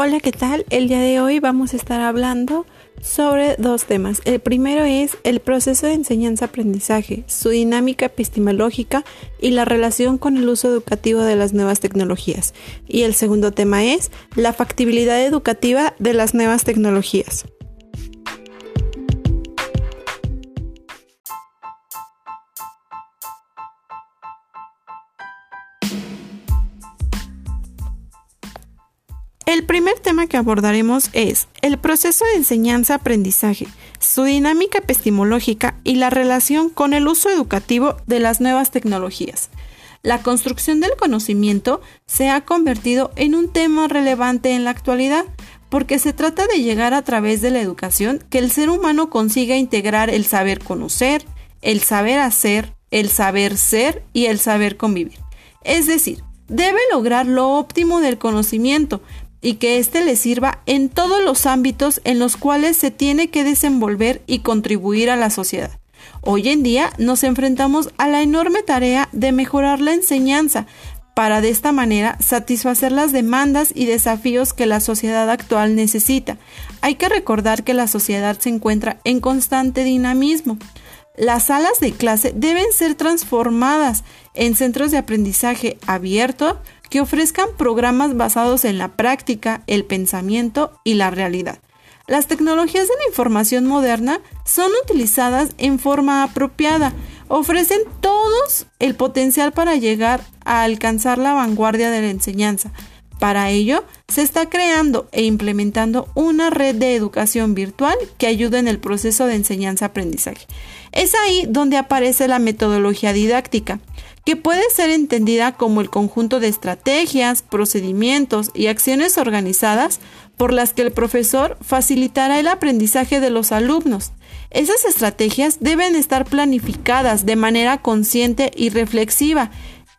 Hola, ¿qué tal? El día de hoy vamos a estar hablando sobre dos temas. El primero es el proceso de enseñanza-aprendizaje, su dinámica epistemológica y la relación con el uso educativo de las nuevas tecnologías. Y el segundo tema es la factibilidad educativa de las nuevas tecnologías. El primer tema que abordaremos es el proceso de enseñanza-aprendizaje, su dinámica epistemológica y la relación con el uso educativo de las nuevas tecnologías. La construcción del conocimiento se ha convertido en un tema relevante en la actualidad porque se trata de llegar a través de la educación que el ser humano consiga integrar el saber conocer, el saber hacer, el saber ser y el saber convivir. Es decir, debe lograr lo óptimo del conocimiento, y que éste le sirva en todos los ámbitos en los cuales se tiene que desenvolver y contribuir a la sociedad. Hoy en día nos enfrentamos a la enorme tarea de mejorar la enseñanza para de esta manera satisfacer las demandas y desafíos que la sociedad actual necesita. Hay que recordar que la sociedad se encuentra en constante dinamismo. Las salas de clase deben ser transformadas en centros de aprendizaje abierto, que ofrezcan programas basados en la práctica, el pensamiento y la realidad. Las tecnologías de la información moderna son utilizadas en forma apropiada, ofrecen todos el potencial para llegar a alcanzar la vanguardia de la enseñanza. Para ello, se está creando e implementando una red de educación virtual que ayuda en el proceso de enseñanza-aprendizaje. Es ahí donde aparece la metodología didáctica, que puede ser entendida como el conjunto de estrategias, procedimientos y acciones organizadas por las que el profesor facilitará el aprendizaje de los alumnos. Esas estrategias deben estar planificadas de manera consciente y reflexiva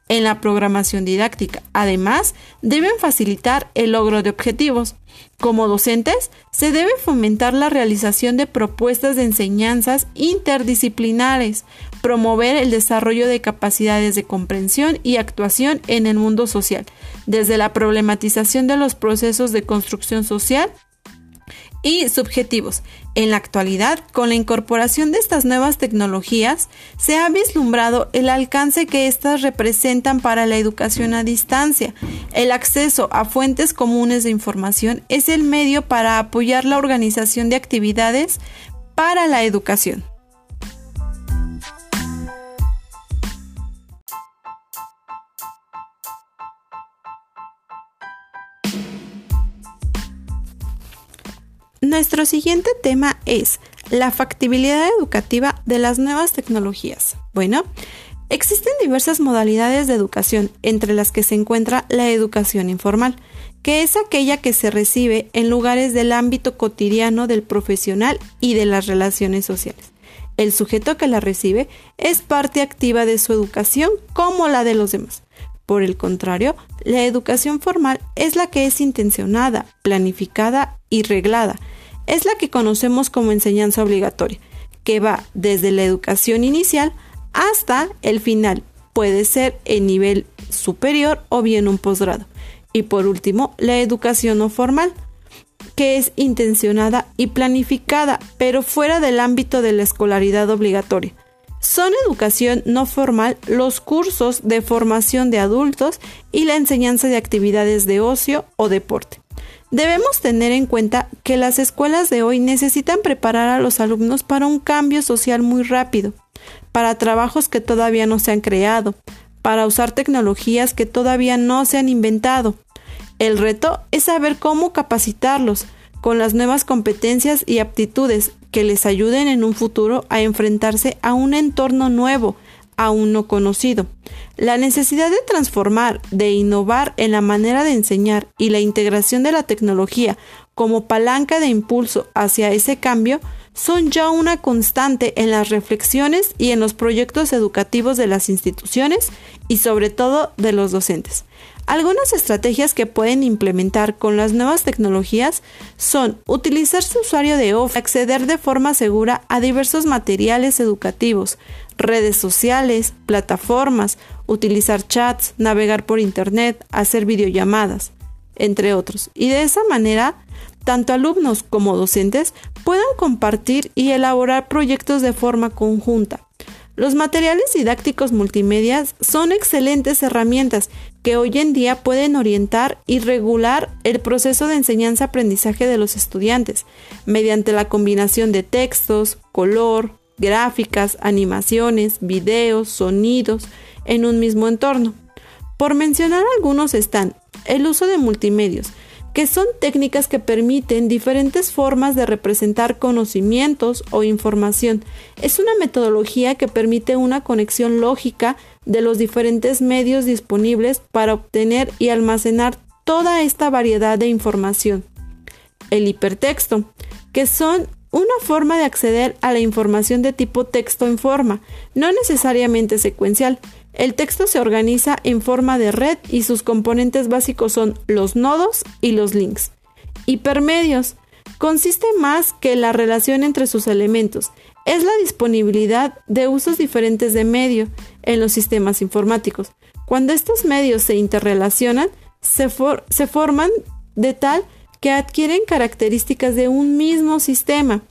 en la programación didáctica. Además, deben facilitar el logro de objetivos. Como docentes, se debe fomentar la realización de propuestas de enseñanzas interdisciplinares, promover el desarrollo de capacidades de comprensión y actuación en el mundo social, desde la problematización de los procesos de construcción social y subjetivos. En la actualidad, con la incorporación de estas nuevas tecnologías, se ha vislumbrado el alcance que éstas representan para la educación a distancia. El acceso a fuentes comunes de información es el medio para apoyar la organización de actividades para la educación. Nuestro siguiente tema es la factibilidad educativa de las nuevas tecnologías. Bueno, existen diversas modalidades de educación, entre las que se encuentra la educación informal, que es aquella que se recibe en lugares del ámbito cotidiano del profesional y de las relaciones sociales. El sujeto que la recibe es parte activa de su educación como la de los demás. Por el contrario, la educación formal es la que es intencionada, planificada y reglada. Es la que conocemos como enseñanza obligatoria, que va desde la educación inicial hasta el final. Puede ser en nivel superior o bien un posgrado. Y por último, la educación no formal, que es intencionada y planificada, pero fuera del ámbito de la escolaridad obligatoria. Son educación no formal los cursos de formación de adultos y la enseñanza de actividades de ocio o deporte. Debemos tener en cuenta que las escuelas de hoy necesitan preparar a los alumnos para un cambio social muy rápido, para trabajos que todavía no se han creado, para usar tecnologías que todavía no se han inventado. El reto es saber cómo capacitarlos con las nuevas competencias y aptitudes que les ayuden en un futuro a enfrentarse a un entorno nuevo, aún no conocido. La necesidad de transformar, de innovar en la manera de enseñar y la integración de la tecnología como palanca de impulso hacia ese cambio son ya una constante en las reflexiones y en los proyectos educativos de las instituciones y sobre todo de los docentes. Algunas estrategias que pueden implementar con las nuevas tecnologías son utilizar su usuario de Office, acceder de forma segura a diversos materiales educativos, redes sociales, plataformas, utilizar chats, navegar por Internet, hacer videollamadas. entre otros. Y de esa manera, tanto alumnos como docentes puedan compartir y elaborar proyectos de forma conjunta. Los materiales didácticos multimedia son excelentes herramientas que hoy en día pueden orientar y regular el proceso de enseñanza-aprendizaje de los estudiantes mediante la combinación de textos, color, gráficas, animaciones, videos, sonidos en un mismo entorno. Por mencionar algunos están el uso de multimedios, que son técnicas que permiten diferentes formas de representar conocimientos o información. Es una metodología que permite una conexión lógica de los diferentes medios disponibles para obtener y almacenar toda esta variedad de información. El hipertexto, que son una forma de acceder a la información de tipo texto en forma, no necesariamente secuencial. El texto se organiza en forma de red y sus componentes básicos son los nodos y los links. Hipermedios consiste más que la relación entre sus elementos, es la disponibilidad de usos diferentes de medio en los sistemas informáticos. Cuando estos medios se interrelacionan, se, se forman de tal que adquieren características de un mismo sistema.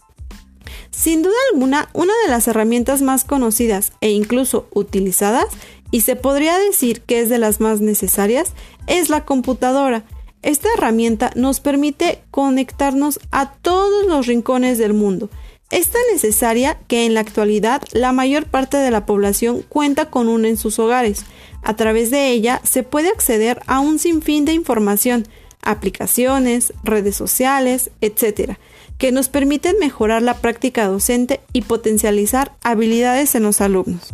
Sin duda alguna, una de las herramientas más conocidas e incluso utilizadas, y se podría decir que es de las más necesarias, es la computadora. Esta herramienta nos permite conectarnos a todos los rincones del mundo. Es tan necesaria que en la actualidad la mayor parte de la población cuenta con una en sus hogares. A través de ella se puede acceder a un sinfín de información, aplicaciones, redes sociales, etc., que nos permiten mejorar la práctica docente y potencializar habilidades en los alumnos.